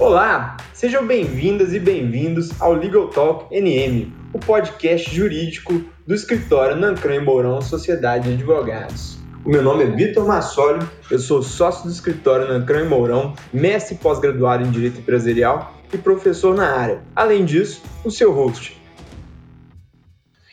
Olá, sejam bem-vindas e bem-vindos ao Legal Talk NM, o podcast jurídico do escritório Nancran e Mourão Sociedade de Advogados. O meu nome é Vitor Massoli, eu sou sócio do escritório Nancran e Mourão, mestre pós-graduado em Direito Empresarial e professor na área. Além disso, o seu host.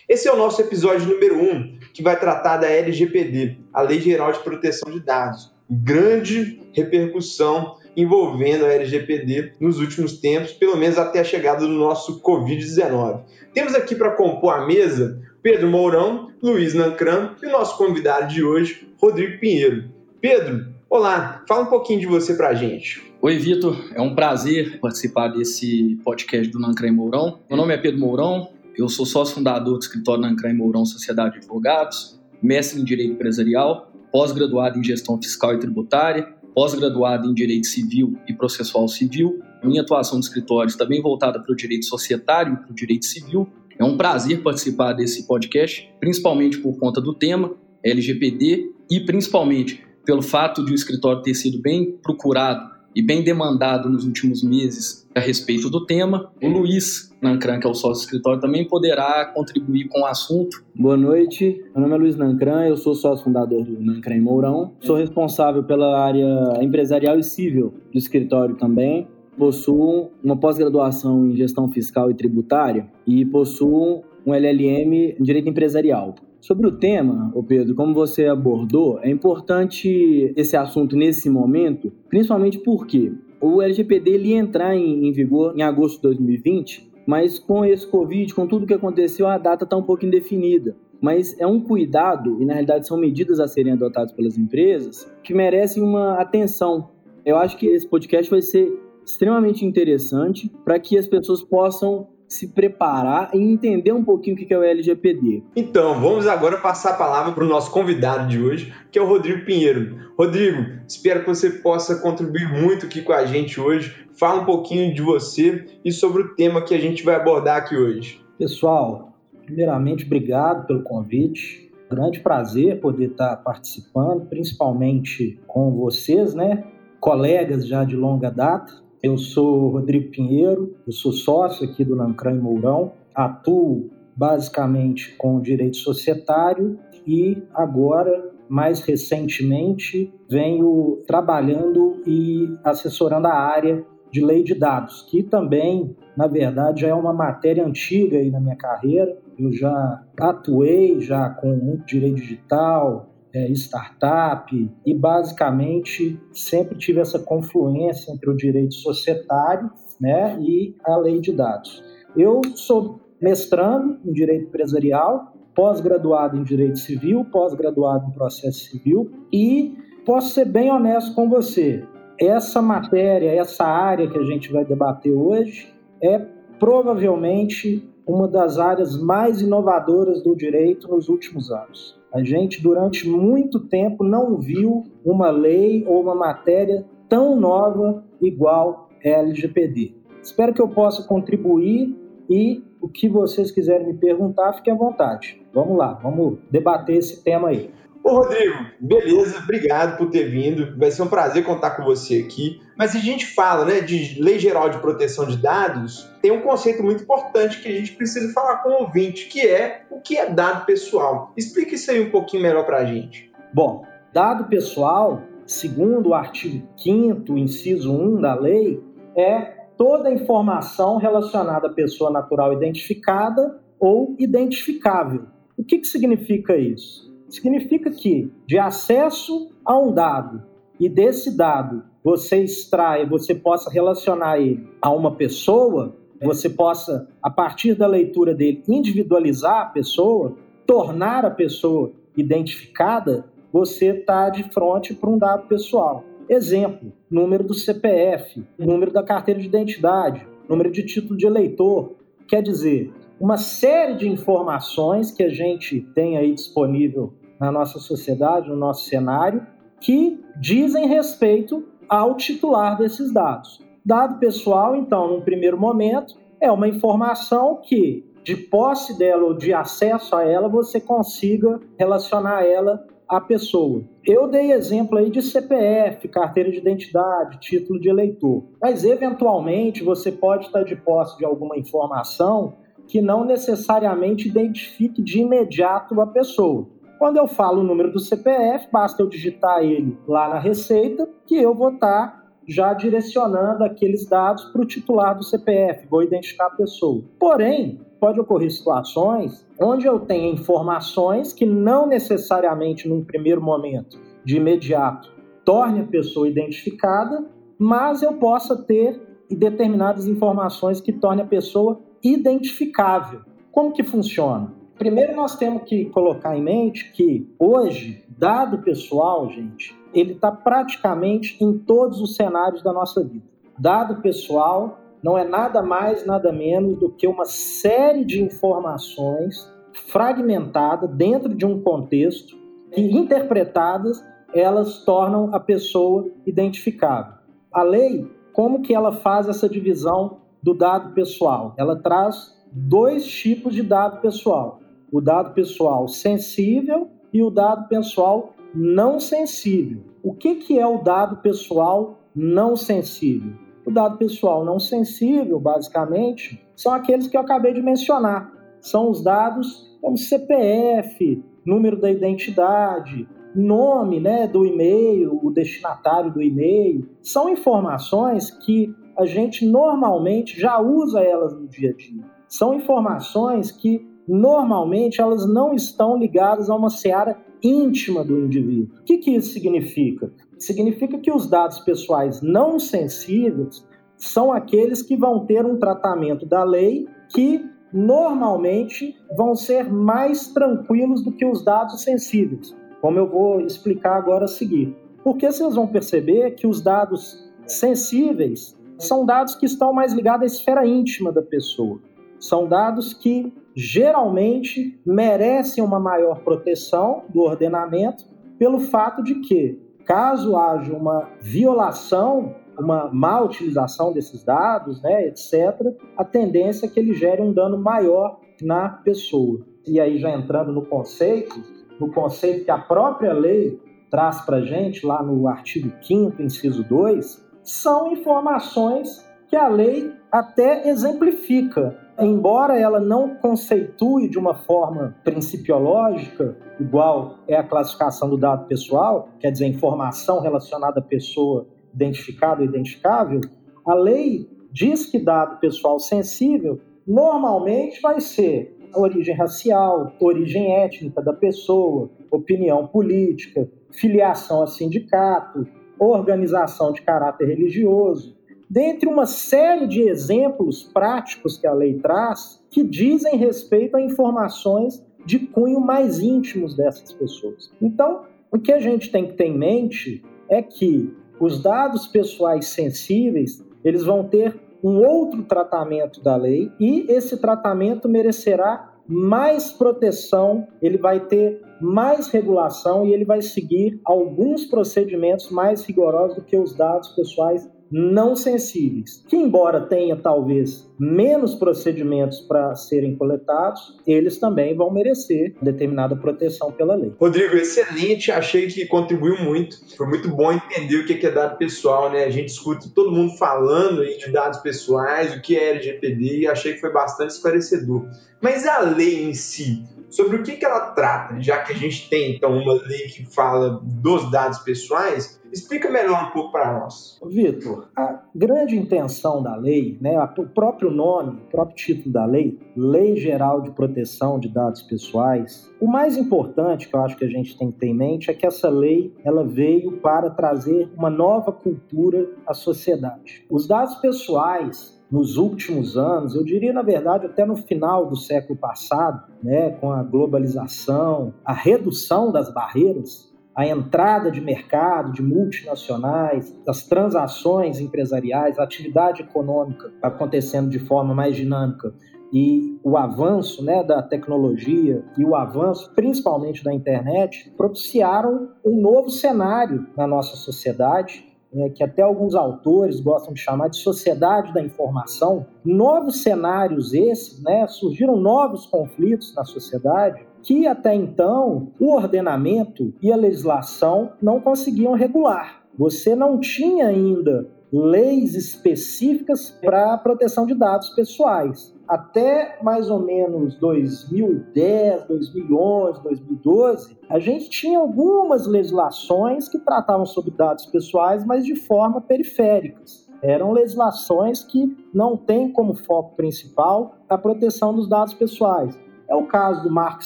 Esse é o nosso episódio número 1, um, que vai tratar da LGPD, a Lei Geral de Proteção de Dados. Grande repercussão envolvendo a LGPD nos últimos tempos, pelo menos até a chegada do nosso Covid-19. Temos aqui para compor a mesa Pedro Mourão, Luiz Nancran e o nosso convidado de hoje, Rodrigo Pinheiro. Pedro, olá, fala um pouquinho de você para a gente. Oi, Vitor, é um prazer participar desse podcast do Nancran e Mourão. Meu nome é Pedro Mourão, eu sou sócio fundador do escritório Nancran e Mourão Sociedade de Advogados, mestre em Direito Empresarial, pós-graduado em Gestão Fiscal e Tributária, pós-graduado em Direito Civil e Processual Civil. Minha atuação no escritório está bem voltada para o direito societário e para o direito civil. É um prazer participar desse podcast, principalmente por conta do tema LGPD e principalmente pelo fato de o escritório ter sido bem procurado e bem demandado nos últimos meses a respeito do tema. O Luiz Nancran, que é o sócio do escritório, também poderá contribuir com o assunto. Boa noite, meu nome é Luiz Nancran, eu sou sócio fundador do Nancran Mourão. Sou responsável pela área empresarial e civil do escritório também. Possuo uma pós-graduação em gestão fiscal e tributária e possuo um LLM em direito empresarial. Sobre o tema, o Pedro, como você abordou, é importante esse assunto nesse momento, principalmente porque o LGPD ele entrar em, em vigor em agosto de 2020, mas com esse Covid, com tudo que aconteceu, a data está um pouco indefinida. Mas é um cuidado, e na realidade são medidas a serem adotadas pelas empresas, que merecem uma atenção. Eu acho que esse podcast vai ser extremamente interessante para que as pessoas possam se preparar e entender um pouquinho o que é o LGPD. Então, vamos agora passar a palavra para o nosso convidado de hoje, que é o Rodrigo Pinheiro. Rodrigo, espero que você possa contribuir muito aqui com a gente hoje. Fala um pouquinho de você e sobre o tema que a gente vai abordar aqui hoje. Pessoal, primeiramente, obrigado pelo convite. Grande prazer poder estar participando, principalmente com vocês, né? Colegas já de longa data. Eu sou Rodrigo Pinheiro, eu sou sócio aqui do Nancran Mourão, atuo basicamente com direito societário e agora, mais recentemente, venho trabalhando e assessorando a área de lei de dados, que também, na verdade, já é uma matéria antiga aí na minha carreira. Eu já atuei já com muito direito digital, é, startup e basicamente sempre tive essa confluência entre o direito societário né, e a lei de dados. Eu sou mestrando em direito empresarial, pós-graduado em direito civil, pós-graduado em processo civil e posso ser bem honesto com você. Essa matéria, essa área que a gente vai debater hoje é provavelmente uma das áreas mais inovadoras do direito nos últimos anos. A gente, durante muito tempo, não viu uma lei ou uma matéria tão nova igual a LGPD. Espero que eu possa contribuir e o que vocês quiserem me perguntar, fiquem à vontade. Vamos lá, vamos debater esse tema aí. Ô Rodrigo, beleza, obrigado por ter vindo. Vai ser um prazer contar com você aqui. Mas a gente fala né, de Lei Geral de Proteção de Dados, tem um conceito muito importante que a gente precisa falar com o ouvinte, que é o que é dado pessoal. Explica isso aí um pouquinho melhor para a gente. Bom, dado pessoal, segundo o artigo 5 inciso 1 da lei, é toda informação relacionada à pessoa natural identificada ou identificável. O que, que significa isso? Significa que de acesso a um dado e desse dado você extrai, você possa relacionar ele a uma pessoa, você possa, a partir da leitura dele, individualizar a pessoa, tornar a pessoa identificada, você está de frente para um dado pessoal. Exemplo: número do CPF, número da carteira de identidade, número de título de eleitor. Quer dizer, uma série de informações que a gente tem aí disponível na nossa sociedade, no nosso cenário, que dizem respeito ao titular desses dados. Dado pessoal, então, num primeiro momento, é uma informação que, de posse dela ou de acesso a ela, você consiga relacionar ela à pessoa. Eu dei exemplo aí de CPF, carteira de identidade, título de eleitor, mas eventualmente você pode estar de posse de alguma informação que não necessariamente identifique de imediato a pessoa. Quando eu falo o número do CPF, basta eu digitar ele lá na Receita, que eu vou estar já direcionando aqueles dados para o titular do CPF, vou identificar a pessoa. Porém, pode ocorrer situações onde eu tenha informações que não necessariamente num primeiro momento, de imediato, torne a pessoa identificada, mas eu possa ter determinadas informações que torne a pessoa identificável. Como que funciona? Primeiro nós temos que colocar em mente que hoje, dado pessoal, gente, ele está praticamente em todos os cenários da nossa vida. Dado pessoal não é nada mais, nada menos do que uma série de informações fragmentadas dentro de um contexto que, interpretadas, elas tornam a pessoa identificável. A lei, como que ela faz essa divisão do dado pessoal? Ela traz dois tipos de dado pessoal: o dado pessoal sensível e o dado pessoal não sensível. O que, que é o dado pessoal não sensível? O dado pessoal não sensível, basicamente, são aqueles que eu acabei de mencionar. São os dados como CPF, número da identidade, nome né, do e-mail, o destinatário do e-mail. São informações que a gente normalmente já usa elas no dia a dia. São informações que normalmente elas não estão ligadas a uma seara íntima do indivíduo. O que, que isso significa? Significa que os dados pessoais não sensíveis são aqueles que vão ter um tratamento da lei que normalmente vão ser mais tranquilos do que os dados sensíveis, como eu vou explicar agora a seguir. Porque vocês vão perceber que os dados sensíveis são dados que estão mais ligados à esfera íntima da pessoa. São dados que geralmente merecem uma maior proteção do ordenamento pelo fato de que, caso haja uma violação, uma má utilização desses dados, né, etc., a tendência é que ele gere um dano maior na pessoa. E aí, já entrando no conceito, no conceito que a própria lei traz para gente, lá no artigo 5, inciso 2, são informações que a lei até exemplifica embora ela não conceitue de uma forma principiológica, igual é a classificação do dado pessoal, quer dizer, informação relacionada à pessoa identificada ou identificável, a lei diz que dado pessoal sensível normalmente vai ser origem racial, origem étnica da pessoa, opinião política, filiação a sindicato, organização de caráter religioso, dentre uma série de exemplos práticos que a lei traz que dizem respeito a informações de cunho mais íntimos dessas pessoas. Então, o que a gente tem que ter em mente é que os dados pessoais sensíveis, eles vão ter um outro tratamento da lei e esse tratamento merecerá mais proteção, ele vai ter mais regulação e ele vai seguir alguns procedimentos mais rigorosos do que os dados pessoais não sensíveis, que embora tenha talvez menos procedimentos para serem coletados, eles também vão merecer determinada proteção pela lei. Rodrigo, excelente, achei que contribuiu muito. Foi muito bom entender o que é dado pessoal, né? A gente escuta todo mundo falando de dados pessoais, o que é LGPD, e achei que foi bastante esclarecedor. Mas a lei em si, sobre o que, que ela trata, já que a gente tem então uma lei que fala dos dados pessoais, explica melhor um pouco para nós. Vitor, a grande intenção da lei, né, o próprio nome, o próprio título da lei, Lei Geral de Proteção de Dados Pessoais, o mais importante que eu acho que a gente tem que ter em mente é que essa lei ela veio para trazer uma nova cultura à sociedade. Os dados pessoais nos últimos anos, eu diria na verdade até no final do século passado, né, com a globalização, a redução das barreiras, a entrada de mercado de multinacionais, as transações empresariais, a atividade econômica acontecendo de forma mais dinâmica. E o avanço né, da tecnologia e o avanço principalmente da internet propiciaram um novo cenário na nossa sociedade né, que até alguns autores gostam de chamar de sociedade da informação, novos cenários esses, né, surgiram novos conflitos na sociedade que até então o ordenamento e a legislação não conseguiam regular. Você não tinha ainda leis específicas para a proteção de dados pessoais. Até mais ou menos 2010, 2011, 2012, a gente tinha algumas legislações que tratavam sobre dados pessoais, mas de forma periféricas. Eram legislações que não têm como foco principal a proteção dos dados pessoais. É o caso do Marco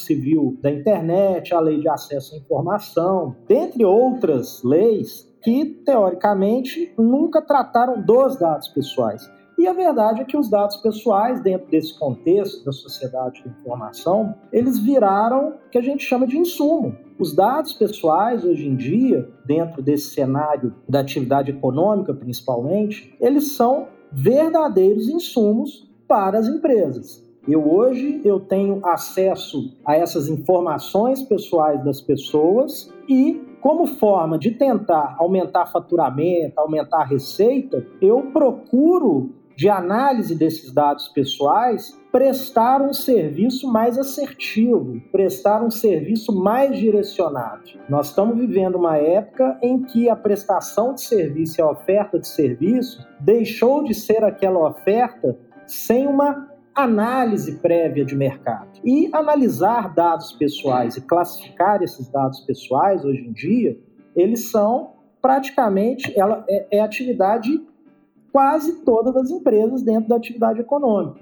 Civil da Internet, a Lei de Acesso à Informação, dentre outras leis que, teoricamente, nunca trataram dos dados pessoais. E a verdade é que os dados pessoais, dentro desse contexto da sociedade da informação, eles viraram o que a gente chama de insumo. Os dados pessoais, hoje em dia, dentro desse cenário da atividade econômica principalmente, eles são verdadeiros insumos para as empresas. Eu hoje eu tenho acesso a essas informações pessoais das pessoas e como forma de tentar aumentar faturamento, aumentar receita, eu procuro de análise desses dados pessoais, prestar um serviço mais assertivo, prestar um serviço mais direcionado. Nós estamos vivendo uma época em que a prestação de serviço e a oferta de serviço deixou de ser aquela oferta sem uma análise prévia de mercado. E analisar dados pessoais e classificar esses dados pessoais hoje em dia, eles são praticamente ela é, é atividade quase todas as empresas dentro da atividade econômica.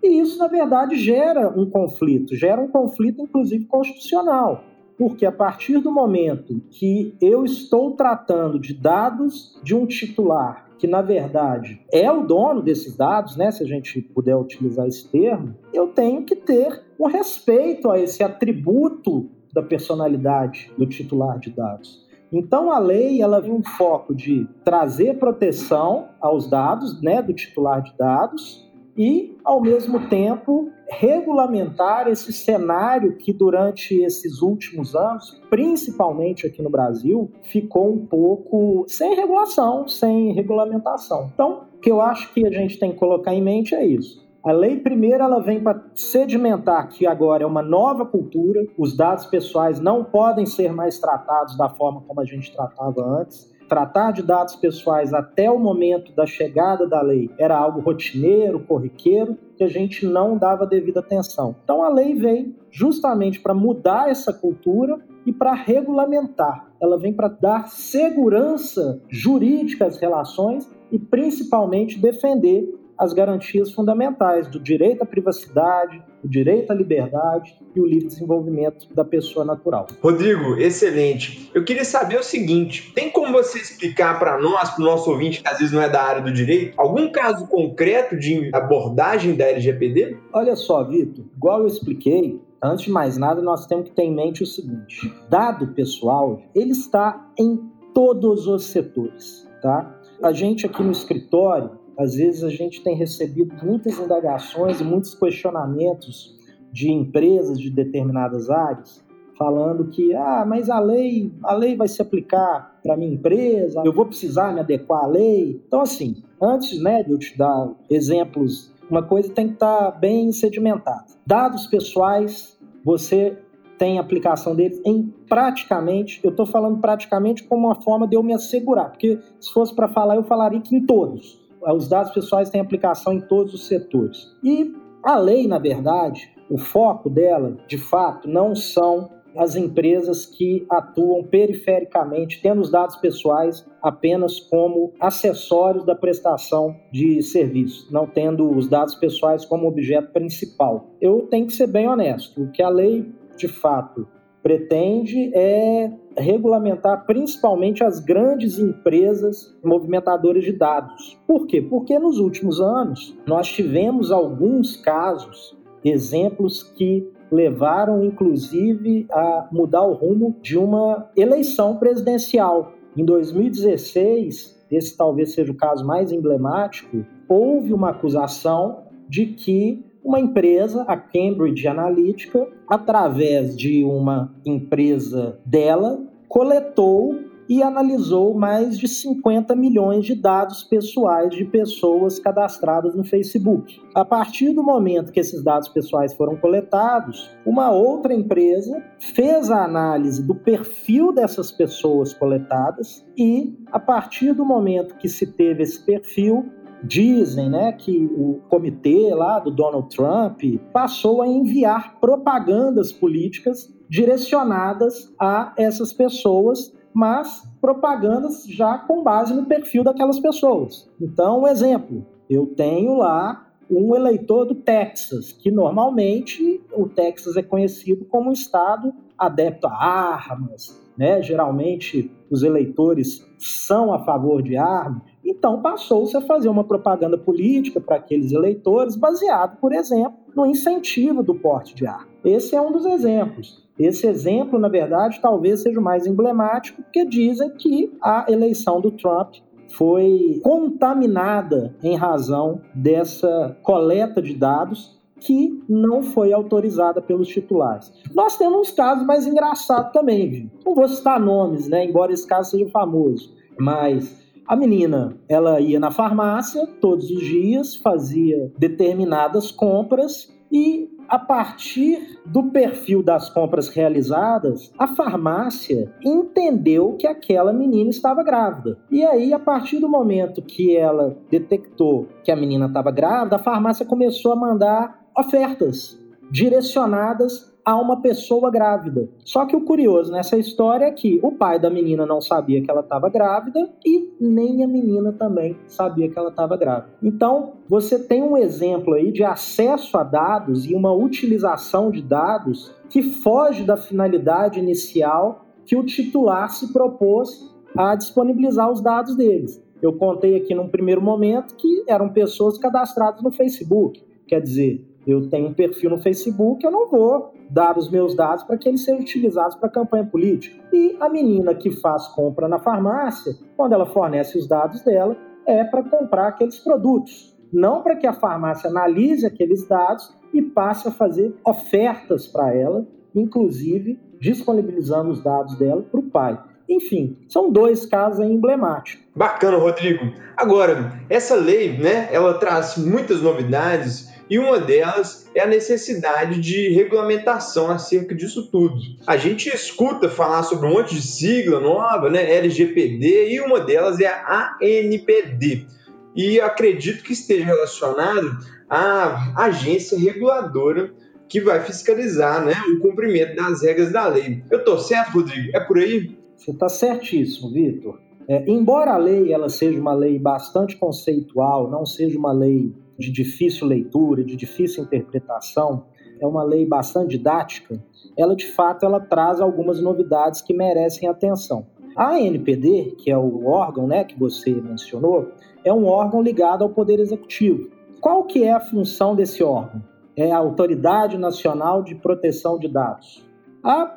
E isso, na verdade, gera um conflito, gera um conflito, inclusive, constitucional. Porque a partir do momento que eu estou tratando de dados de um titular que na verdade é o dono desses dados, né, se a gente puder utilizar esse termo, eu tenho que ter um respeito a esse atributo da personalidade do titular de dados. Então a lei ela tem um foco de trazer proteção aos dados, né, do titular de dados e ao mesmo tempo regulamentar esse cenário que durante esses últimos anos, principalmente aqui no Brasil, ficou um pouco sem regulação, sem regulamentação. Então, o que eu acho que a gente tem que colocar em mente é isso. A lei primeira ela vem para sedimentar que agora é uma nova cultura, os dados pessoais não podem ser mais tratados da forma como a gente tratava antes tratar de dados pessoais até o momento da chegada da lei era algo rotineiro, corriqueiro, que a gente não dava devida atenção. Então a lei veio justamente para mudar essa cultura e para regulamentar. Ela vem para dar segurança jurídica às relações e principalmente defender as garantias fundamentais do direito à privacidade, o direito à liberdade e o livre desenvolvimento da pessoa natural. Rodrigo, excelente. Eu queria saber o seguinte: tem como você explicar para nós, para o nosso ouvinte que às vezes não é da área do direito, algum caso concreto de abordagem da LGPD? Olha só, Vitor, igual eu expliquei, antes de mais nada, nós temos que ter em mente o seguinte: dado pessoal, ele está em todos os setores, tá? A gente aqui no escritório, às vezes a gente tem recebido muitas indagações e muitos questionamentos de empresas de determinadas áreas, falando que ah, mas a lei, a lei vai se aplicar para minha empresa, eu vou precisar me adequar à lei. Então assim, antes, né, de eu te dar exemplos, uma coisa tem que estar tá bem sedimentada. Dados pessoais, você tem aplicação deles em praticamente, eu estou falando praticamente como uma forma de eu me assegurar, porque se fosse para falar, eu falaria que em todos os dados pessoais têm aplicação em todos os setores. E a lei, na verdade, o foco dela, de fato, não são as empresas que atuam perifericamente, tendo os dados pessoais apenas como acessórios da prestação de serviço, não tendo os dados pessoais como objeto principal. Eu tenho que ser bem honesto, o que a lei de fato pretende é regulamentar principalmente as grandes empresas movimentadoras de dados. Por quê? Porque nos últimos anos nós tivemos alguns casos, exemplos que levaram inclusive a mudar o rumo de uma eleição presidencial. Em 2016, esse talvez seja o caso mais emblemático, houve uma acusação de que uma empresa, a Cambridge Analytica, através de uma empresa dela, coletou e analisou mais de 50 milhões de dados pessoais de pessoas cadastradas no Facebook. A partir do momento que esses dados pessoais foram coletados, uma outra empresa fez a análise do perfil dessas pessoas coletadas e, a partir do momento que se teve esse perfil, dizem né, que o comitê lá do Donald Trump passou a enviar propagandas políticas direcionadas a essas pessoas, mas propagandas já com base no perfil daquelas pessoas. Então, um exemplo, eu tenho lá um eleitor do Texas, que normalmente o Texas é conhecido como um estado adepto a armas, né? Geralmente os eleitores são a favor de armas. Então passou-se a fazer uma propaganda política para aqueles eleitores baseado, por exemplo, no incentivo do porte de arma. Esse é um dos exemplos. Esse exemplo, na verdade, talvez seja o mais emblemático, porque dizem que a eleição do Trump foi contaminada em razão dessa coleta de dados que não foi autorizada pelos titulares. Nós temos uns casos mais engraçados também, viu? Não vou citar nomes, né? Embora esse caso seja famoso, mas a menina, ela ia na farmácia todos os dias, fazia determinadas compras e a partir do perfil das compras realizadas, a farmácia entendeu que aquela menina estava grávida. E aí, a partir do momento que ela detectou que a menina estava grávida, a farmácia começou a mandar ofertas direcionadas a uma pessoa grávida. Só que o curioso nessa história é que o pai da menina não sabia que ela estava grávida e nem a menina também sabia que ela estava grávida. Então, você tem um exemplo aí de acesso a dados e uma utilização de dados que foge da finalidade inicial que o titular se propôs a disponibilizar os dados deles. Eu contei aqui num primeiro momento que eram pessoas cadastradas no Facebook. Quer dizer, eu tenho um perfil no Facebook, eu não vou dar os meus dados para que eles sejam utilizados para campanha política. E a menina que faz compra na farmácia, quando ela fornece os dados dela, é para comprar aqueles produtos, não para que a farmácia analise aqueles dados e passe a fazer ofertas para ela, inclusive disponibilizando os dados dela para o pai. Enfim, são dois casos emblemáticos. Bacana, Rodrigo. Agora, essa lei, né, ela traz muitas novidades e uma delas é a necessidade de regulamentação acerca disso tudo. A gente escuta falar sobre um monte de sigla nova, né, LGPD, e uma delas é a ANPD. E acredito que esteja relacionado à agência reguladora que vai fiscalizar né, o cumprimento das regras da lei. Eu estou certo, Rodrigo? É por aí? Você está certíssimo, Vitor. É, embora a lei ela seja uma lei bastante conceitual, não seja uma lei de difícil leitura, de difícil interpretação, é uma lei bastante didática, ela de fato ela traz algumas novidades que merecem atenção. A ANPD, que é o órgão né, que você mencionou, é um órgão ligado ao Poder Executivo. Qual que é a função desse órgão? É a Autoridade Nacional de Proteção de Dados. A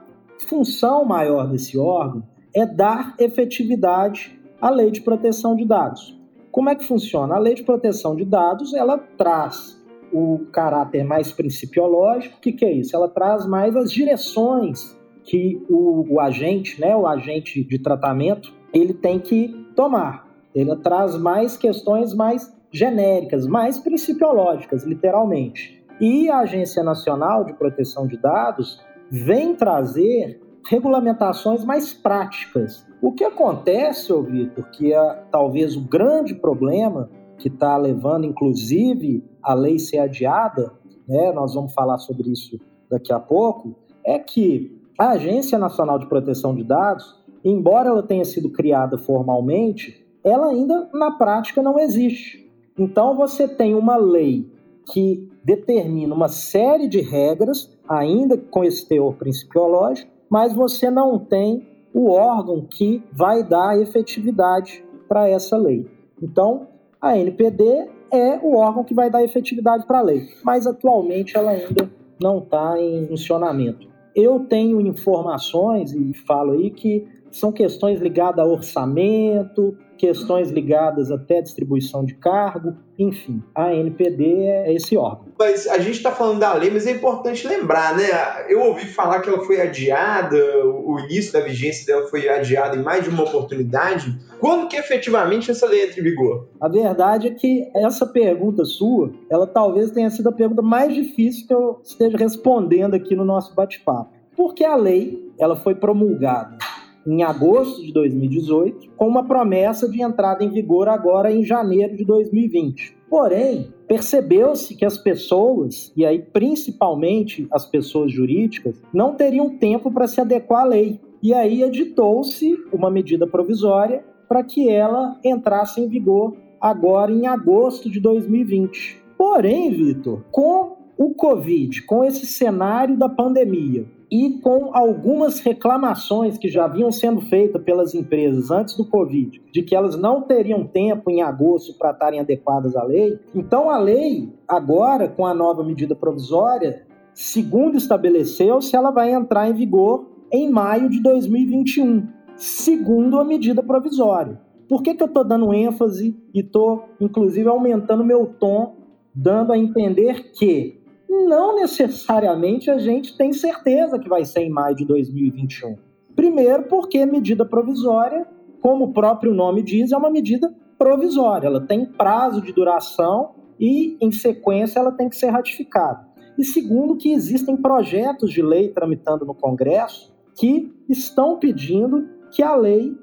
função maior desse órgão é dar efetividade à Lei de Proteção de Dados. Como é que funciona? A lei de proteção de dados, ela traz o caráter mais principiológico. O que, que é isso? Ela traz mais as direções que o, o, agente, né, o agente de tratamento, ele tem que tomar. Ele traz mais questões mais genéricas, mais principiológicas, literalmente. E a Agência Nacional de Proteção de Dados vem trazer regulamentações mais práticas, o que acontece, ô Vitor, que é talvez o grande problema que está levando, inclusive, a lei ser adiada, né, nós vamos falar sobre isso daqui a pouco, é que a Agência Nacional de Proteção de Dados, embora ela tenha sido criada formalmente, ela ainda na prática não existe. Então você tem uma lei que determina uma série de regras, ainda com esse teor principiológico, mas você não tem o órgão que vai dar efetividade para essa lei. Então, a NPD é o órgão que vai dar efetividade para a lei, mas atualmente ela ainda não está em funcionamento. Eu tenho informações, e falo aí, que são questões ligadas a orçamento, questões ligadas até à distribuição de cargo, enfim, a NPD é esse órgão. Mas a gente está falando da lei, mas é importante lembrar, né? Eu ouvi falar que ela foi adiada, o início da vigência dela foi adiado em mais de uma oportunidade. Quando que efetivamente essa lei entra em vigor? A verdade é que essa pergunta sua, ela talvez tenha sido a pergunta mais difícil que eu esteja respondendo aqui no nosso bate-papo. Porque a lei, ela foi promulgada em agosto de 2018, com uma promessa de entrada em vigor agora em janeiro de 2020. Porém, percebeu-se que as pessoas, e aí principalmente as pessoas jurídicas, não teriam tempo para se adequar à lei. E aí editou-se uma medida provisória para que ela entrasse em vigor agora em agosto de 2020. Porém, Vitor, com o Covid, com esse cenário da pandemia, e com algumas reclamações que já vinham sendo feitas pelas empresas antes do Covid, de que elas não teriam tempo em agosto para estarem adequadas à lei. Então, a lei, agora, com a nova medida provisória, segundo estabeleceu-se, ela vai entrar em vigor em maio de 2021, segundo a medida provisória. Por que, que eu estou dando ênfase e estou, inclusive, aumentando meu tom, dando a entender que não necessariamente a gente tem certeza que vai ser em maio de 2021. Primeiro, porque medida provisória, como o próprio nome diz, é uma medida provisória. Ela tem prazo de duração e, em sequência, ela tem que ser ratificada. E segundo, que existem projetos de lei tramitando no Congresso que estão pedindo que a lei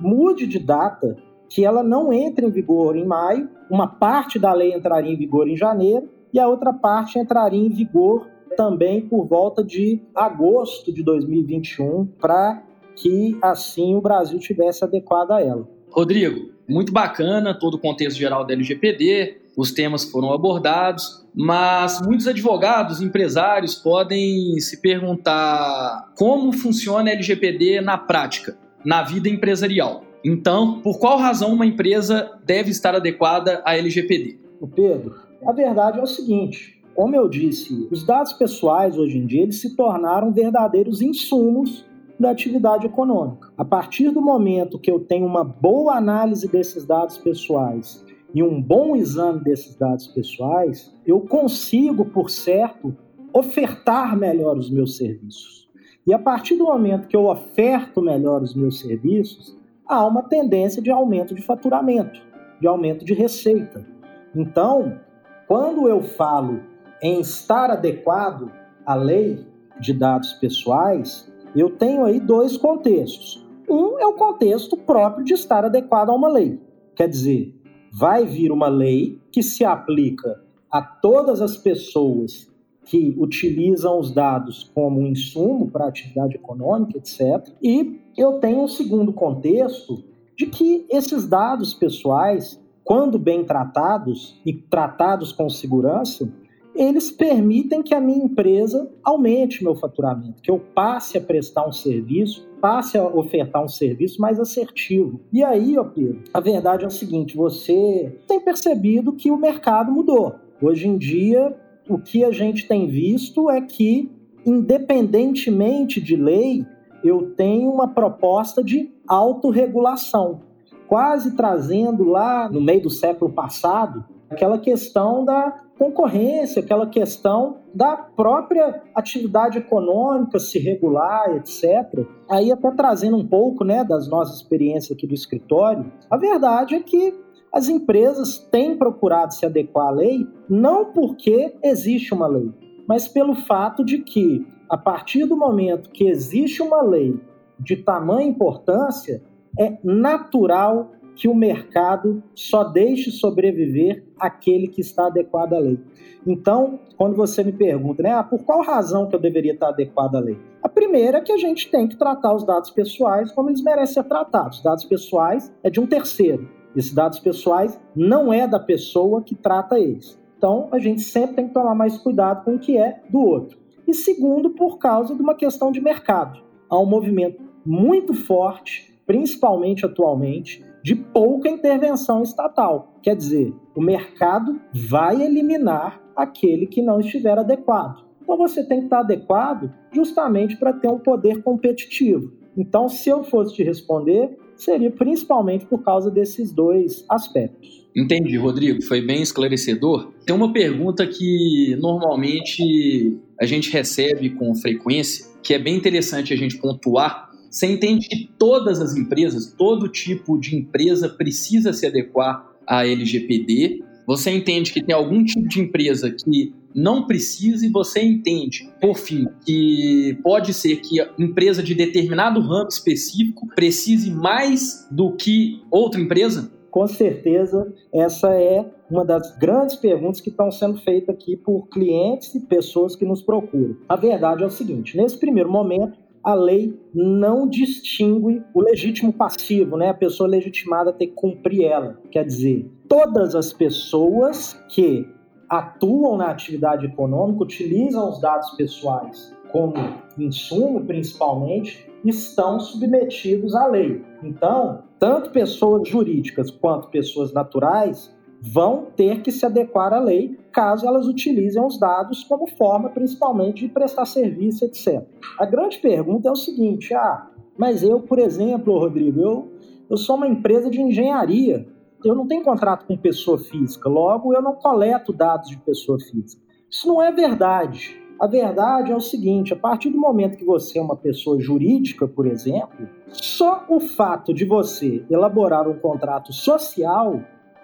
mude de data, que ela não entre em vigor em maio, uma parte da lei entraria em vigor em janeiro e a outra parte entraria em vigor também por volta de agosto de 2021, para que assim o Brasil tivesse adequado a ela. Rodrigo, muito bacana todo o contexto geral da LGPD, os temas foram abordados, mas muitos advogados, empresários podem se perguntar como funciona a LGPD na prática, na vida empresarial. Então, por qual razão uma empresa deve estar adequada à LGPD? O Pedro, a verdade é o seguinte: como eu disse, os dados pessoais hoje em dia eles se tornaram verdadeiros insumos da atividade econômica. A partir do momento que eu tenho uma boa análise desses dados pessoais e um bom exame desses dados pessoais, eu consigo, por certo, ofertar melhor os meus serviços. E a partir do momento que eu oferto melhor os meus serviços, há uma tendência de aumento de faturamento, de aumento de receita. Então, quando eu falo em estar adequado à lei de dados pessoais, eu tenho aí dois contextos. Um é o contexto próprio de estar adequado a uma lei. Quer dizer, vai vir uma lei que se aplica a todas as pessoas que utilizam os dados como um insumo para atividade econômica, etc. E eu tenho um segundo contexto de que esses dados pessoais quando bem tratados e tratados com segurança, eles permitem que a minha empresa aumente meu faturamento, que eu passe a prestar um serviço, passe a ofertar um serviço mais assertivo. E aí, ó Pedro, a verdade é o seguinte: você tem percebido que o mercado mudou. Hoje em dia, o que a gente tem visto é que, independentemente de lei, eu tenho uma proposta de autorregulação quase trazendo lá no meio do século passado aquela questão da concorrência, aquela questão da própria atividade econômica se regular, etc. Aí até trazendo um pouco, né, das nossas experiências aqui do escritório, a verdade é que as empresas têm procurado se adequar à lei não porque existe uma lei, mas pelo fato de que a partir do momento que existe uma lei de tamanha importância, é natural que o mercado só deixe sobreviver aquele que está adequado à lei. Então, quando você me pergunta, né, ah, por qual razão que eu deveria estar adequado à lei? A primeira é que a gente tem que tratar os dados pessoais como eles merecem ser tratados. Os dados pessoais é de um terceiro. Esses dados pessoais não é da pessoa que trata eles. Então, a gente sempre tem que tomar mais cuidado com o que é do outro. E segundo, por causa de uma questão de mercado. Há um movimento muito forte principalmente atualmente, de pouca intervenção estatal. Quer dizer, o mercado vai eliminar aquele que não estiver adequado. Então você tem que estar adequado justamente para ter um poder competitivo. Então, se eu fosse te responder, seria principalmente por causa desses dois aspectos. Entendi, Rodrigo, foi bem esclarecedor. Tem uma pergunta que normalmente a gente recebe com frequência, que é bem interessante a gente pontuar. Você entende que todas as empresas, todo tipo de empresa precisa se adequar à LGPD? Você entende que tem algum tipo de empresa que não precisa e você entende, por fim, que pode ser que a empresa de determinado ramo específico precise mais do que outra empresa? Com certeza, essa é uma das grandes perguntas que estão sendo feitas aqui por clientes e pessoas que nos procuram. A verdade é o seguinte: nesse primeiro momento, a lei não distingue o legítimo passivo, né? A pessoa legitimada tem que cumprir ela. Quer dizer, todas as pessoas que atuam na atividade econômica, utilizam os dados pessoais como insumo, principalmente, estão submetidos à lei. Então, tanto pessoas jurídicas quanto pessoas naturais vão ter que se adequar à lei caso elas utilizem os dados como forma, principalmente, de prestar serviço, etc. A grande pergunta é o seguinte: ah, mas eu, por exemplo, Rodrigo, eu, eu sou uma empresa de engenharia eu não tenho contrato com pessoa física, logo eu não coleto dados de pessoa física. Isso não é verdade. A verdade é o seguinte: a partir do momento que você é uma pessoa jurídica, por exemplo, só o fato de você elaborar um contrato social,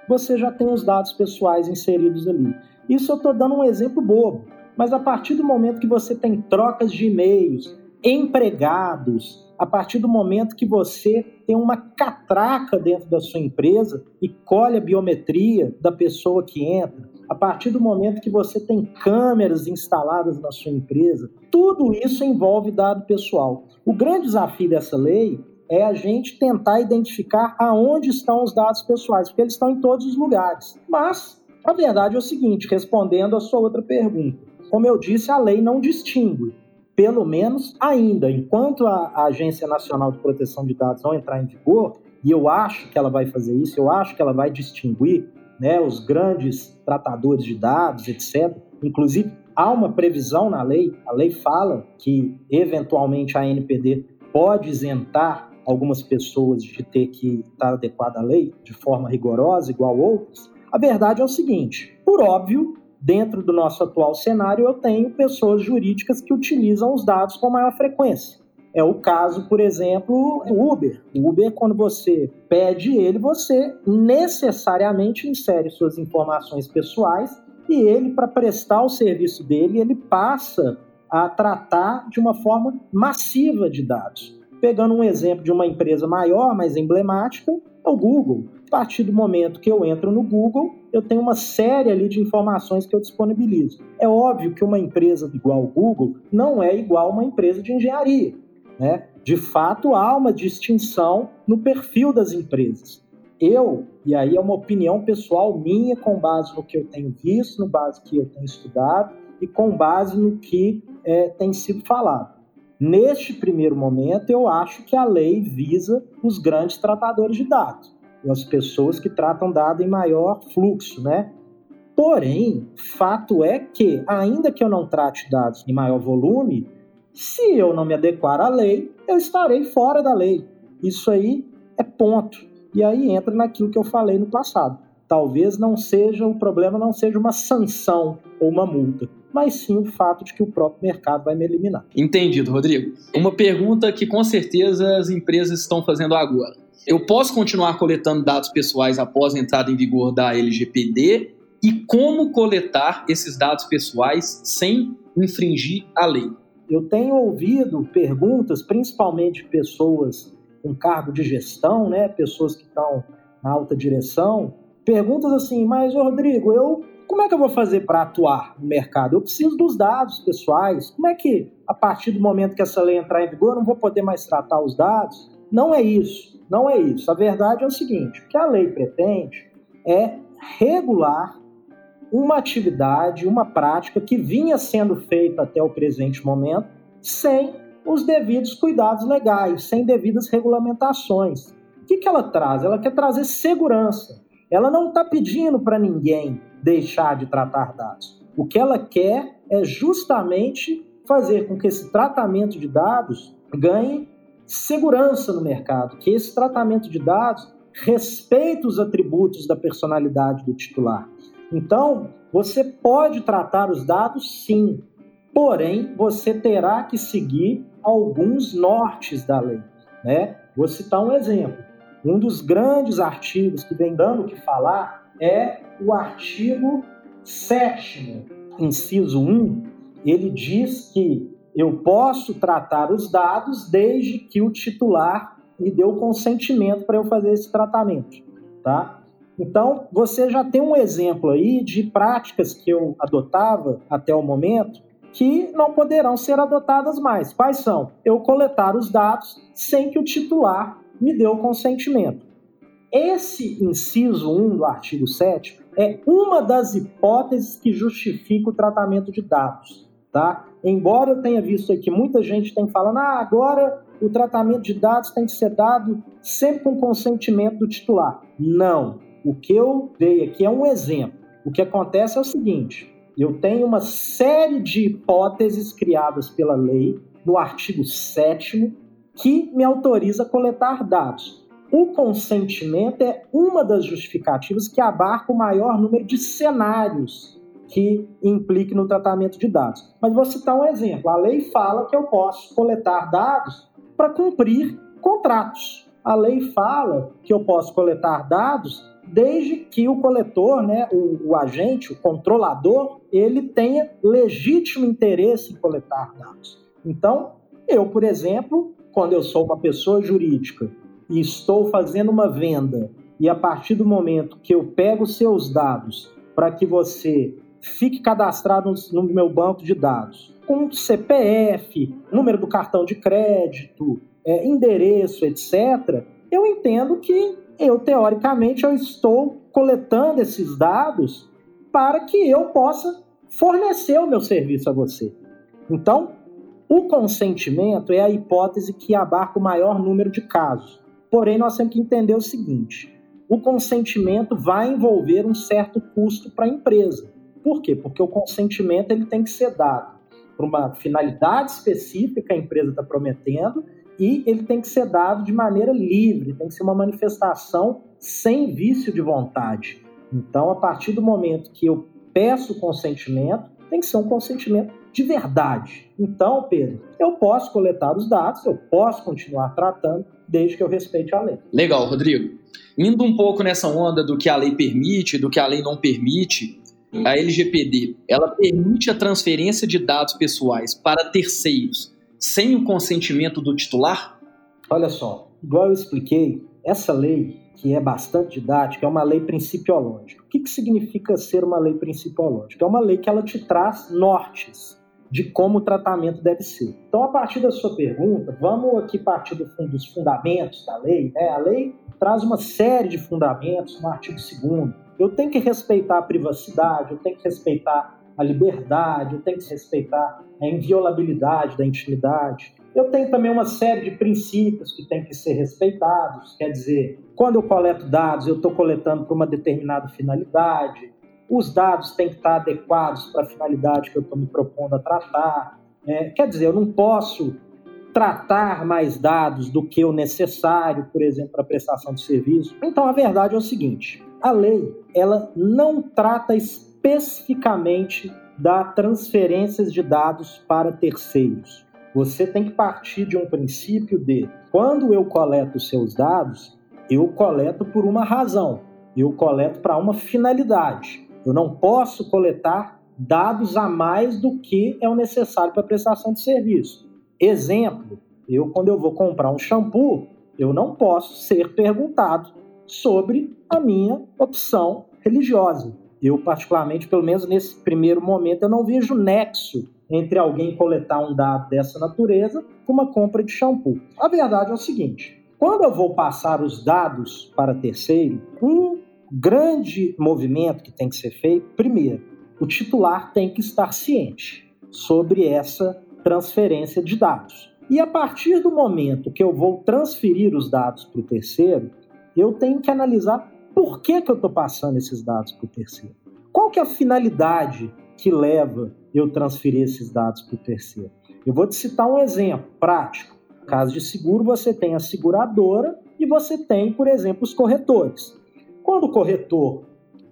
você já tem os dados pessoais inseridos ali. Isso eu estou dando um exemplo bobo, mas a partir do momento que você tem trocas de e-mails, empregados, a partir do momento que você tem uma catraca dentro da sua empresa e colhe a biometria da pessoa que entra, a partir do momento que você tem câmeras instaladas na sua empresa, tudo isso envolve dado pessoal. O grande desafio dessa lei é a gente tentar identificar aonde estão os dados pessoais, porque eles estão em todos os lugares. Mas a verdade é o seguinte, respondendo a sua outra pergunta, como eu disse, a lei não distingue pelo menos ainda, enquanto a, Agência Nacional de Proteção de Dados não entrar em vigor, e eu acho que ela vai fazer isso, eu acho que ela vai distinguir né, os grandes tratadores de dados, etc. Inclusive, há uma previsão na lei, a lei fala que, eventualmente, a NPD pode isentar algumas pessoas de ter que estar adequada à lei de forma rigorosa, igual outras. A verdade é o seguinte: por óbvio, dentro do nosso atual cenário, eu tenho pessoas jurídicas que utilizam os dados com maior frequência. É o caso, por exemplo, do Uber. O Uber, quando você pede ele, você necessariamente insere suas informações pessoais e ele, para prestar o serviço dele, ele passa a tratar de uma forma massiva de dados. Pegando um exemplo de uma empresa maior, mais emblemática, é o Google. A partir do momento que eu entro no Google, eu tenho uma série ali de informações que eu disponibilizo. É óbvio que uma empresa igual o Google não é igual a uma empresa de engenharia. Né? De fato, há uma distinção no perfil das empresas. Eu, e aí é uma opinião pessoal minha, com base no que eu tenho visto, no base que eu tenho estudado e com base no que é, tem sido falado. Neste primeiro momento, eu acho que a lei visa os grandes tratadores de dados, as pessoas que tratam dado em maior fluxo, né? Porém, fato é que, ainda que eu não trate dados em maior volume, se eu não me adequar à lei, eu estarei fora da lei. Isso aí é ponto. E aí entra naquilo que eu falei no passado. Talvez não seja o problema não seja uma sanção ou uma multa mas sim o fato de que o próprio mercado vai me eliminar. Entendido, Rodrigo. Uma pergunta que com certeza as empresas estão fazendo agora. Eu posso continuar coletando dados pessoais após a entrada em vigor da LGPD? E como coletar esses dados pessoais sem infringir a lei? Eu tenho ouvido perguntas, principalmente pessoas com cargo de gestão, né, pessoas que estão na alta direção, perguntas assim, mas Rodrigo, eu como é que eu vou fazer para atuar no mercado? Eu preciso dos dados pessoais. Como é que, a partir do momento que essa lei entrar em vigor, eu não vou poder mais tratar os dados? Não é isso. Não é isso. A verdade é o seguinte: o que a lei pretende é regular uma atividade, uma prática que vinha sendo feita até o presente momento sem os devidos cuidados legais, sem devidas regulamentações. O que, que ela traz? Ela quer trazer segurança. Ela não está pedindo para ninguém deixar de tratar dados. O que ela quer é justamente fazer com que esse tratamento de dados ganhe segurança no mercado, que esse tratamento de dados respeita os atributos da personalidade do titular. Então, você pode tratar os dados sim, porém você terá que seguir alguns nortes da lei. Né? Vou citar um exemplo. Um dos grandes artigos que vem dando o que falar é o artigo 7, inciso 1. Ele diz que eu posso tratar os dados desde que o titular me dê o consentimento para eu fazer esse tratamento. Tá? Então, você já tem um exemplo aí de práticas que eu adotava até o momento que não poderão ser adotadas mais. Quais são? Eu coletar os dados sem que o titular me dê o consentimento. Esse inciso 1 do artigo 7 é uma das hipóteses que justifica o tratamento de dados. Tá? Embora eu tenha visto aqui muita gente tem falando, ah, agora o tratamento de dados tem que ser dado sempre com consentimento do titular. Não. O que eu dei aqui é um exemplo. O que acontece é o seguinte: eu tenho uma série de hipóteses criadas pela lei, no artigo 7, que me autoriza a coletar dados. O consentimento é uma das justificativas que abarca o maior número de cenários que implique no tratamento de dados. Mas vou citar um exemplo. A lei fala que eu posso coletar dados para cumprir contratos. A lei fala que eu posso coletar dados desde que o coletor, né, o, o, agente, o controlador, ele tenha legítimo interesse em coletar dados. Então, eu, por exemplo, quando eu sou uma pessoa jurídica e estou fazendo uma venda, e a partir do momento que eu pego seus dados para que você fique cadastrado no meu banco de dados, com CPF, número do cartão de crédito, é, endereço, etc., eu entendo que eu, teoricamente, eu estou coletando esses dados para que eu possa fornecer o meu serviço a você. Então, o consentimento é a hipótese que abarca o maior número de casos. Porém, nós temos que entender o seguinte: o consentimento vai envolver um certo custo para a empresa. Por quê? Porque o consentimento ele tem que ser dado para uma finalidade específica que a empresa está prometendo e ele tem que ser dado de maneira livre, tem que ser uma manifestação sem vício de vontade. Então, a partir do momento que eu peço consentimento, tem que ser um consentimento de verdade. Então, Pedro, eu posso coletar os dados, eu posso continuar tratando, desde que eu respeite a lei. Legal, Rodrigo. Indo um pouco nessa onda do que a lei permite, do que a lei não permite, a LGPD, ela permite a transferência de dados pessoais para terceiros sem o consentimento do titular? Olha só, igual eu expliquei, essa lei, que é bastante didática, é uma lei principiológica. O que, que significa ser uma lei principiológica? É uma lei que ela te traz nortes de como o tratamento deve ser. Então, a partir da sua pergunta, vamos aqui partir do, dos fundamentos da lei. Né? A lei traz uma série de fundamentos no artigo 2 Eu tenho que respeitar a privacidade, eu tenho que respeitar a liberdade, eu tenho que respeitar a inviolabilidade da intimidade. Eu tenho também uma série de princípios que têm que ser respeitados, quer dizer, quando eu coleto dados, eu estou coletando para uma determinada finalidade, os dados têm que estar adequados para a finalidade que eu estou me propondo a tratar. É, quer dizer, eu não posso tratar mais dados do que o necessário, por exemplo, para prestação de serviço. Então, a verdade é o seguinte: a lei ela não trata especificamente da transferências de dados para terceiros. Você tem que partir de um princípio de quando eu coleto seus dados, eu coleto por uma razão, eu coleto para uma finalidade. Eu não posso coletar dados a mais do que é o necessário para a prestação de serviço. Exemplo, eu quando eu vou comprar um shampoo, eu não posso ser perguntado sobre a minha opção religiosa. Eu, particularmente, pelo menos nesse primeiro momento, eu não vejo nexo entre alguém coletar um dado dessa natureza com uma compra de shampoo. A verdade é o seguinte: quando eu vou passar os dados para terceiro, um grande movimento que tem que ser feito, primeiro, o titular tem que estar ciente sobre essa transferência de dados. E a partir do momento que eu vou transferir os dados para o terceiro, eu tenho que analisar por que, que eu estou passando esses dados para o terceiro. Qual que é a finalidade que leva eu transferir esses dados para o terceiro? Eu vou te citar um exemplo prático. Caso de seguro, você tem a seguradora e você tem, por exemplo, os corretores. Quando o corretor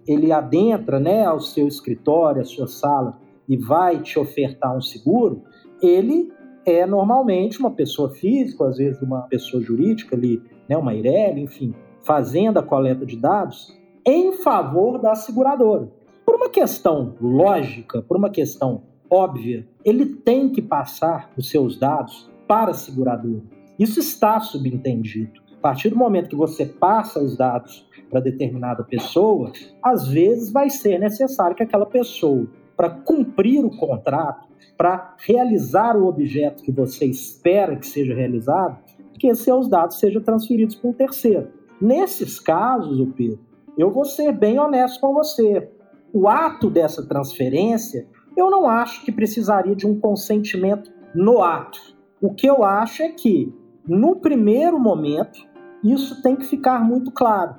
ele adentra né, ao seu escritório, à sua sala e vai te ofertar um seguro, ele é normalmente uma pessoa física, às vezes uma pessoa jurídica ali, né, uma IREL, enfim, fazendo a coleta de dados em favor da seguradora. Por uma questão lógica, por uma questão óbvia, ele tem que passar os seus dados para a seguradora. Isso está subentendido. A partir do momento que você passa os dados para determinada pessoa, às vezes vai ser necessário que aquela pessoa, para cumprir o contrato, para realizar o objeto que você espera que seja realizado, que seus dados sejam transferidos para um terceiro. Nesses casos, Pedro, eu vou ser bem honesto com você. O ato dessa transferência, eu não acho que precisaria de um consentimento no ato. O que eu acho é que, no primeiro momento, isso tem que ficar muito claro,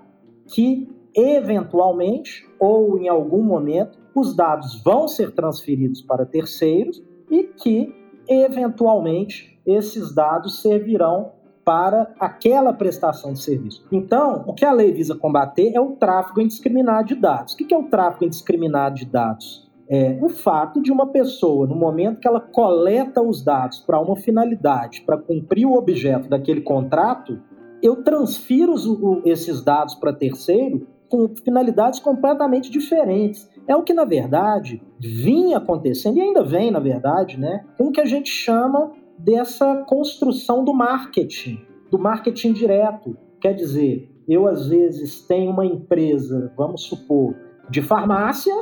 que eventualmente ou em algum momento os dados vão ser transferidos para terceiros e que, eventualmente, esses dados servirão para aquela prestação de serviço. Então, o que a lei visa combater é o tráfego indiscriminado de dados. O que é o tráfego indiscriminado de dados? É o fato de uma pessoa, no momento que ela coleta os dados para uma finalidade, para cumprir o objeto daquele contrato, eu transfiro esses dados para terceiro com finalidades completamente diferentes. É o que, na verdade, vinha acontecendo, e ainda vem, na verdade, né, com o que a gente chama dessa construção do marketing, do marketing direto. Quer dizer, eu às vezes tenho uma empresa, vamos supor, de farmácia,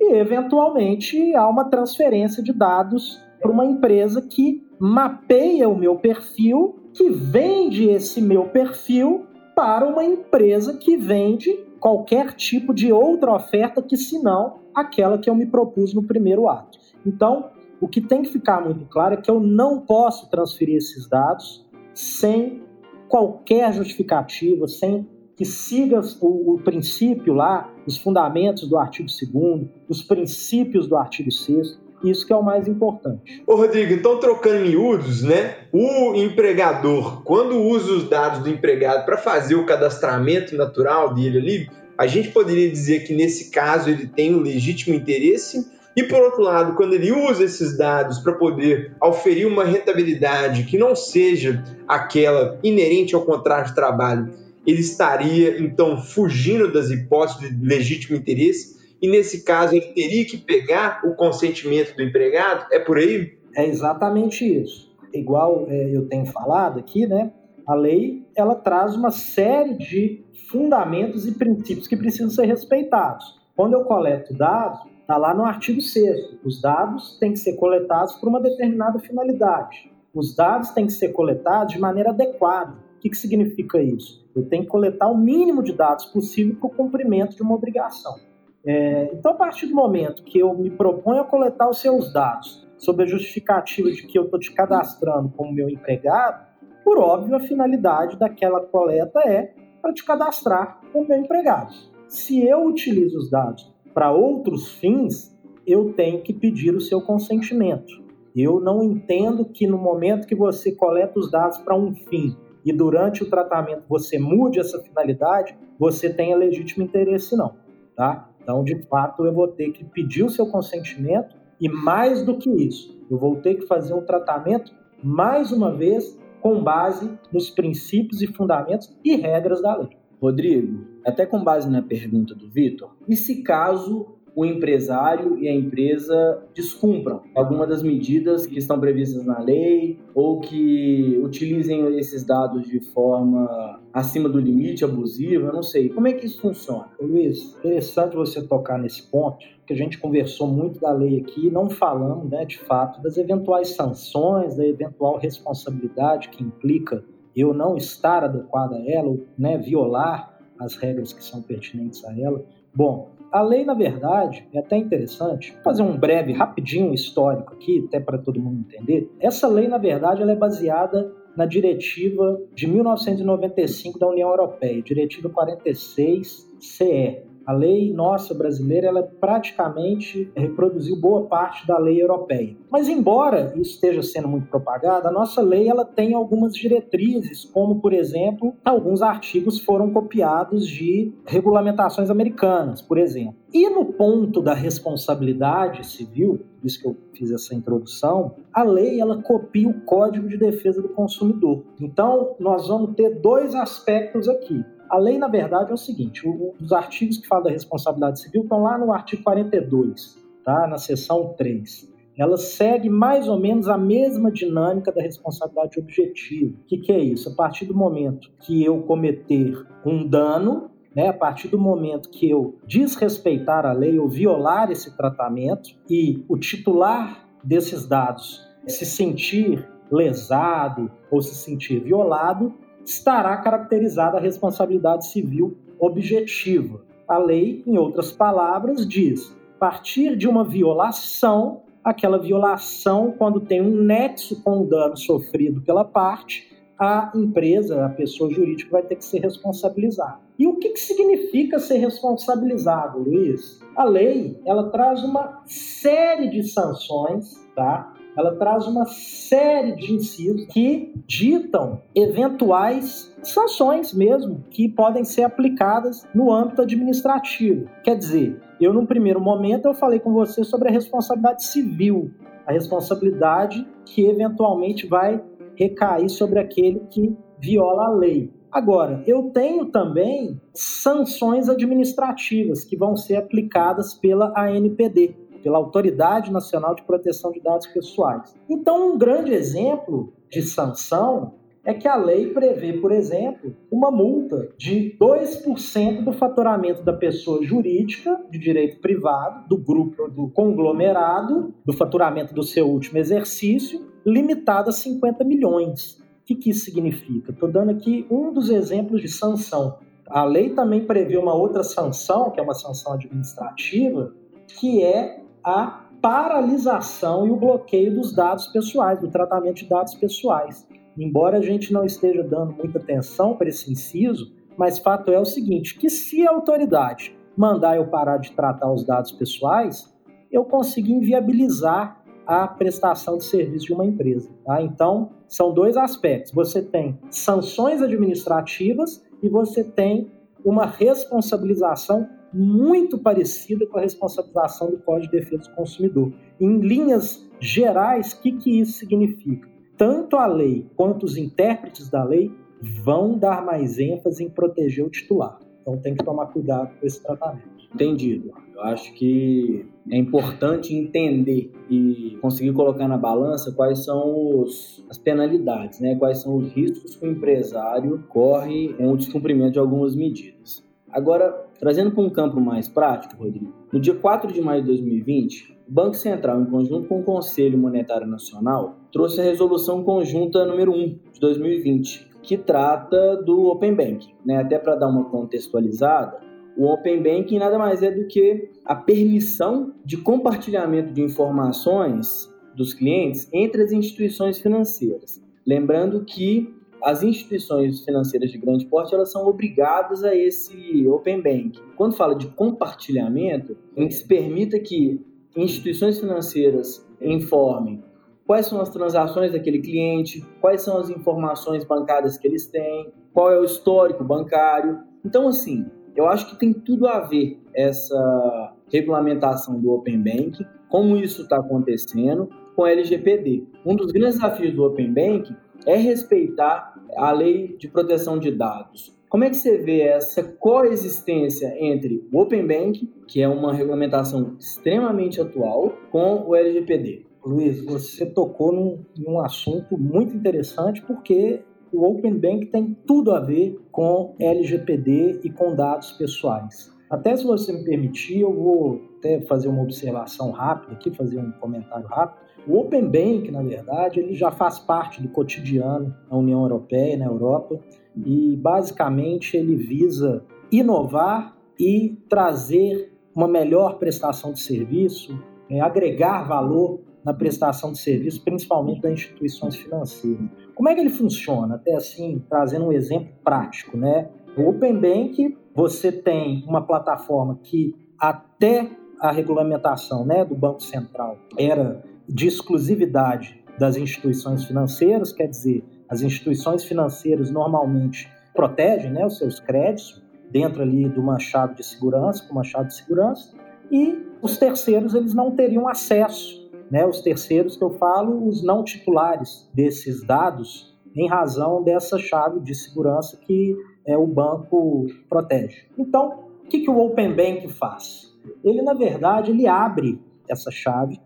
e eventualmente há uma transferência de dados para uma empresa que mapeia o meu perfil, que vende esse meu perfil para uma empresa que vende qualquer tipo de outra oferta que senão aquela que eu me propus no primeiro ato. Então, o que tem que ficar muito claro é que eu não posso transferir esses dados sem qualquer justificativa, sem que siga o, o princípio lá, os fundamentos do artigo 2 os princípios do artigo 6 isso que é o mais importante. Ô Rodrigo, então trocando miúdos, né? O empregador, quando usa os dados do empregado para fazer o cadastramento natural dele ali, a gente poderia dizer que nesse caso ele tem um legítimo interesse. E por outro lado, quando ele usa esses dados para poder oferir uma rentabilidade que não seja aquela inerente ao contrato de trabalho, ele estaria então fugindo das hipóteses de legítimo interesse e nesse caso ele teria que pegar o consentimento do empregado? É por aí? É exatamente isso. Igual é, eu tenho falado aqui, né? A lei ela traz uma série de fundamentos e princípios que precisam ser respeitados. Quando eu coleto dados, está lá no artigo 6 os dados têm que ser coletados por uma determinada finalidade. Os dados têm que ser coletados de maneira adequada. O que, que significa isso? Eu tenho que coletar o mínimo de dados possível para o cumprimento de uma obrigação. É, então, a partir do momento que eu me proponho a coletar os seus dados sob a justificativa de que eu estou te cadastrando como meu empregado, por óbvio, a finalidade daquela coleta é para te cadastrar como meu empregado. Se eu utilizo os dados para outros fins, eu tenho que pedir o seu consentimento. Eu não entendo que no momento que você coleta os dados para um fim e durante o tratamento você mude essa finalidade, você tenha legítimo interesse, não. Tá? Então, de fato, eu vou ter que pedir o seu consentimento e, mais do que isso, eu vou ter que fazer um tratamento, mais uma vez, com base nos princípios e fundamentos e regras da lei. Rodrigo, até com base na pergunta do Vitor, e se caso o empresário e a empresa descumpram alguma das medidas que estão previstas na lei ou que utilizem esses dados de forma acima do limite, abusiva, eu não sei. Como é que isso funciona? Luiz, interessante você tocar nesse ponto, que a gente conversou muito da lei aqui, não falamos, né, de fato, das eventuais sanções, da eventual responsabilidade que implica eu não estar adequado a ela, ou né, violar as regras que são pertinentes a ela. Bom, a lei, na verdade, é até interessante, Vou fazer um breve, rapidinho histórico aqui, até para todo mundo entender. Essa lei, na verdade, ela é baseada na diretiva de 1995 da União Europeia, diretiva 46-CE. A lei nossa brasileira, ela praticamente reproduziu boa parte da lei europeia. Mas embora isso esteja sendo muito propagado, a nossa lei ela tem algumas diretrizes, como por exemplo, alguns artigos foram copiados de regulamentações americanas, por exemplo. E no ponto da responsabilidade civil, por isso que eu fiz essa introdução, a lei ela copia o Código de Defesa do Consumidor. Então, nós vamos ter dois aspectos aqui. A lei, na verdade, é o seguinte: os artigos que falam da responsabilidade civil estão lá no artigo 42, tá? na seção 3. Ela segue mais ou menos a mesma dinâmica da responsabilidade objetiva. O que, que é isso? A partir do momento que eu cometer um dano, né, a partir do momento que eu desrespeitar a lei ou violar esse tratamento e o titular desses dados se sentir lesado ou se sentir violado, estará caracterizada a responsabilidade civil objetiva. A lei, em outras palavras, diz: a partir de uma violação, aquela violação, quando tem um nexo com o dano sofrido pela parte, a empresa, a pessoa jurídica, vai ter que ser responsabilizada. E o que, que significa ser responsabilizado, Luiz? A lei ela traz uma série de sanções, tá? Ela traz uma série de incisos que ditam eventuais sanções mesmo que podem ser aplicadas no âmbito administrativo. Quer dizer, eu num primeiro momento eu falei com você sobre a responsabilidade civil, a responsabilidade que eventualmente vai recair sobre aquele que viola a lei. Agora, eu tenho também sanções administrativas que vão ser aplicadas pela ANPD pela Autoridade Nacional de Proteção de Dados Pessoais. Então, um grande exemplo de sanção é que a lei prevê, por exemplo, uma multa de 2% do faturamento da pessoa jurídica de direito privado, do grupo, do conglomerado, do faturamento do seu último exercício, limitada a 50 milhões. O que, que isso significa? Estou dando aqui um dos exemplos de sanção. A lei também prevê uma outra sanção, que é uma sanção administrativa, que é a paralisação e o bloqueio dos dados pessoais, do tratamento de dados pessoais. Embora a gente não esteja dando muita atenção para esse inciso, mas fato é o seguinte, que se a autoridade mandar eu parar de tratar os dados pessoais, eu consigo inviabilizar a prestação de serviço de uma empresa. Tá? Então, são dois aspectos. Você tem sanções administrativas e você tem uma responsabilização muito parecida com a responsabilização do Código de Defesa do Consumidor. Em linhas gerais, o que, que isso significa? Tanto a lei quanto os intérpretes da lei vão dar mais ênfase em proteger o titular. Então tem que tomar cuidado com esse tratamento. Entendido. Eu acho que é importante entender e conseguir colocar na balança quais são os, as penalidades, né? quais são os riscos que o empresário corre com o descumprimento de algumas medidas. Agora, trazendo para um campo mais prático, Rodrigo, no dia 4 de maio de 2020, o Banco Central, em conjunto com o Conselho Monetário Nacional, trouxe a resolução conjunta número 1 de 2020, que trata do Open Banking. Né? Até para dar uma contextualizada, o Open Banking nada mais é do que a permissão de compartilhamento de informações dos clientes entre as instituições financeiras. Lembrando que as instituições financeiras de grande porte elas são obrigadas a esse open bank. Quando fala de compartilhamento, a gente se permita que instituições financeiras informem quais são as transações daquele cliente, quais são as informações bancárias que eles têm, qual é o histórico bancário. Então, assim, eu acho que tem tudo a ver essa regulamentação do Open Bank, como isso está acontecendo com a LGPD. Um dos grandes desafios do Open Bank é respeitar a lei de proteção de dados. Como é que você vê essa coexistência entre o Open Bank, que é uma regulamentação extremamente atual, com o LGPD? Luiz, você tocou num, num assunto muito interessante porque o Open Bank tem tudo a ver com LGPD e com dados pessoais. Até se você me permitir, eu vou até fazer uma observação rápida aqui, fazer um comentário rápido. O Open Bank, na verdade, ele já faz parte do cotidiano na União Europeia, na Europa, e basicamente ele visa inovar e trazer uma melhor prestação de serviço, é, agregar valor na prestação de serviço, principalmente das instituições financeiras. Como é que ele funciona? Até assim, trazendo um exemplo prático, né? O Open Bank você tem uma plataforma que até a regulamentação né, do Banco Central era de exclusividade das instituições financeiras, quer dizer, as instituições financeiras normalmente protegem né, os seus créditos dentro ali de uma chave de segurança, com uma chave de segurança, e os terceiros eles não teriam acesso, né, os terceiros que eu falo, os não titulares desses dados, em razão dessa chave de segurança que é, o banco protege. Então, o que, que o Open Bank faz? Ele, na verdade, ele abre essa chave,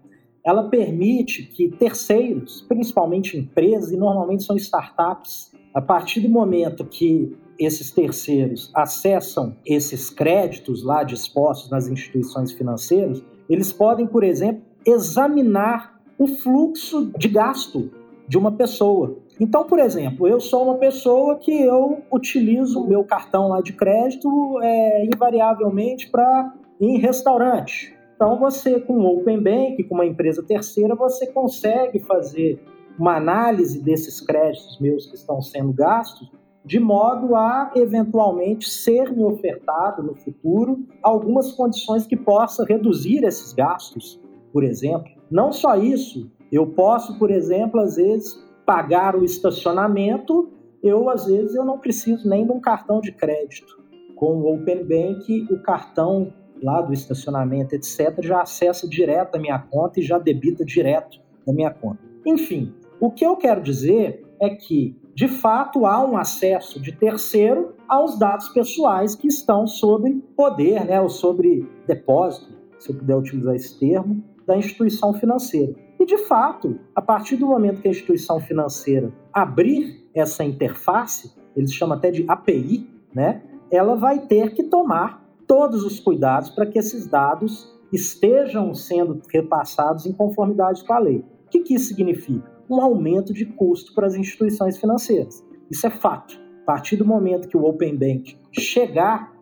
ela permite que terceiros, principalmente empresas, e normalmente são startups, a partir do momento que esses terceiros acessam esses créditos lá dispostos nas instituições financeiras, eles podem, por exemplo, examinar o fluxo de gasto de uma pessoa. Então, por exemplo, eu sou uma pessoa que eu utilizo o meu cartão lá de crédito é, invariavelmente para ir em restaurante. Então, você com o Open Bank, com uma empresa terceira, você consegue fazer uma análise desses créditos meus que estão sendo gastos, de modo a eventualmente ser me ofertado no futuro algumas condições que possa reduzir esses gastos, por exemplo. Não só isso, eu posso, por exemplo, às vezes pagar o estacionamento, eu às vezes eu não preciso nem de um cartão de crédito. Com o Open Bank, o cartão lá do estacionamento, etc., já acessa direto a minha conta e já debita direto da minha conta. Enfim, o que eu quero dizer é que, de fato, há um acesso de terceiro aos dados pessoais que estão sob poder, né, ou sobre depósito, se eu puder utilizar esse termo, da instituição financeira. E, de fato, a partir do momento que a instituição financeira abrir essa interface, eles chamam até de API, né? ela vai ter que tomar todos os cuidados para que esses dados estejam sendo repassados em conformidade com a lei. O que, que isso significa? Um aumento de custo para as instituições financeiras. Isso é fato. A partir do momento que o Open Bank chegar,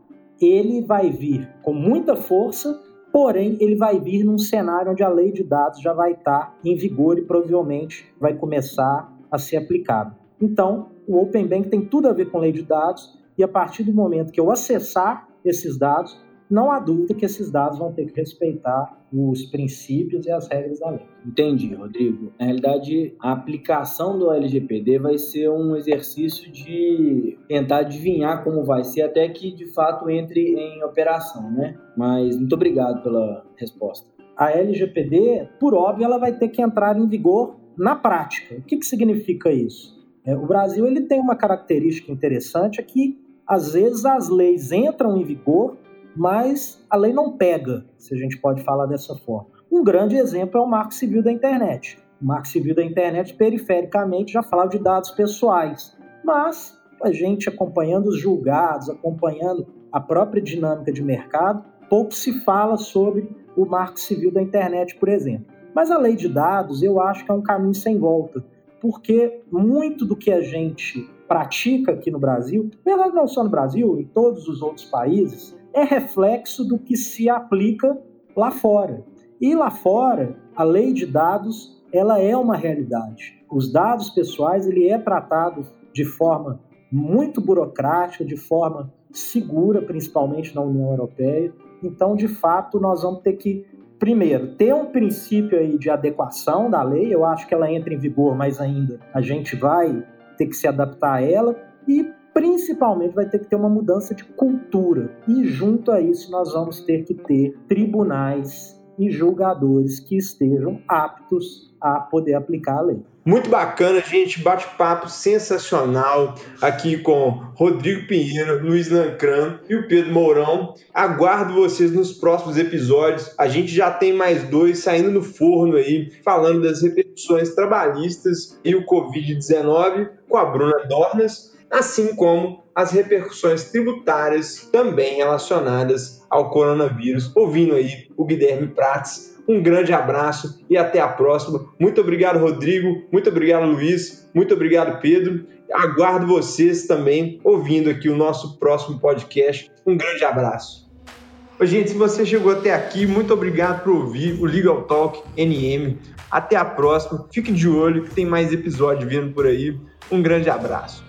ele vai vir com muita força Porém, ele vai vir num cenário onde a lei de dados já vai estar em vigor e provavelmente vai começar a ser aplicado. Então, o Open Bank tem tudo a ver com lei de dados e a partir do momento que eu acessar esses dados, não há dúvida que esses dados vão ter que respeitar os princípios e as regras da lei. Entendi, Rodrigo. Na realidade, a aplicação do LGPD vai ser um exercício de tentar adivinhar como vai ser até que de fato entre em operação, né? Mas muito obrigado pela resposta. A LGPD, por óbvio, ela vai ter que entrar em vigor na prática. O que, que significa isso? É, o Brasil ele tem uma característica interessante é que às vezes as leis entram em vigor mas a lei não pega, se a gente pode falar dessa forma. Um grande exemplo é o Marco Civil da Internet. O Marco Civil da Internet, perifericamente, já falava de dados pessoais, mas a gente acompanhando os julgados, acompanhando a própria dinâmica de mercado, pouco se fala sobre o Marco Civil da Internet, por exemplo. Mas a lei de dados, eu acho que é um caminho sem volta, porque muito do que a gente pratica aqui no Brasil, verdade não só no Brasil, em todos os outros países, é reflexo do que se aplica lá fora. E lá fora, a lei de dados, ela é uma realidade. Os dados pessoais, ele é tratado de forma muito burocrática, de forma segura, principalmente na União Europeia. Então, de fato, nós vamos ter que primeiro, ter um princípio aí de adequação da lei, eu acho que ela entra em vigor, mas ainda a gente vai ter que se adaptar a ela, e principalmente vai ter que ter uma mudança de cultura. E junto a isso, nós vamos ter que ter tribunais e julgadores que estejam aptos a poder aplicar a lei. Muito bacana, gente. Bate-papo sensacional aqui com Rodrigo Pinheiro, Luiz Lancran e o Pedro Mourão. Aguardo vocês nos próximos episódios. A gente já tem mais dois saindo no forno aí, falando das repercussões trabalhistas e o Covid-19 com a Bruna Dornas assim como as repercussões tributárias também relacionadas ao coronavírus. Ouvindo aí o Guilherme Prates. Um grande abraço e até a próxima. Muito obrigado, Rodrigo. Muito obrigado, Luiz. Muito obrigado, Pedro. Aguardo vocês também ouvindo aqui o nosso próximo podcast. Um grande abraço. Gente, se você chegou até aqui, muito obrigado por ouvir o Legal Talk NM. Até a próxima. Fique de olho que tem mais episódio vindo por aí. Um grande abraço.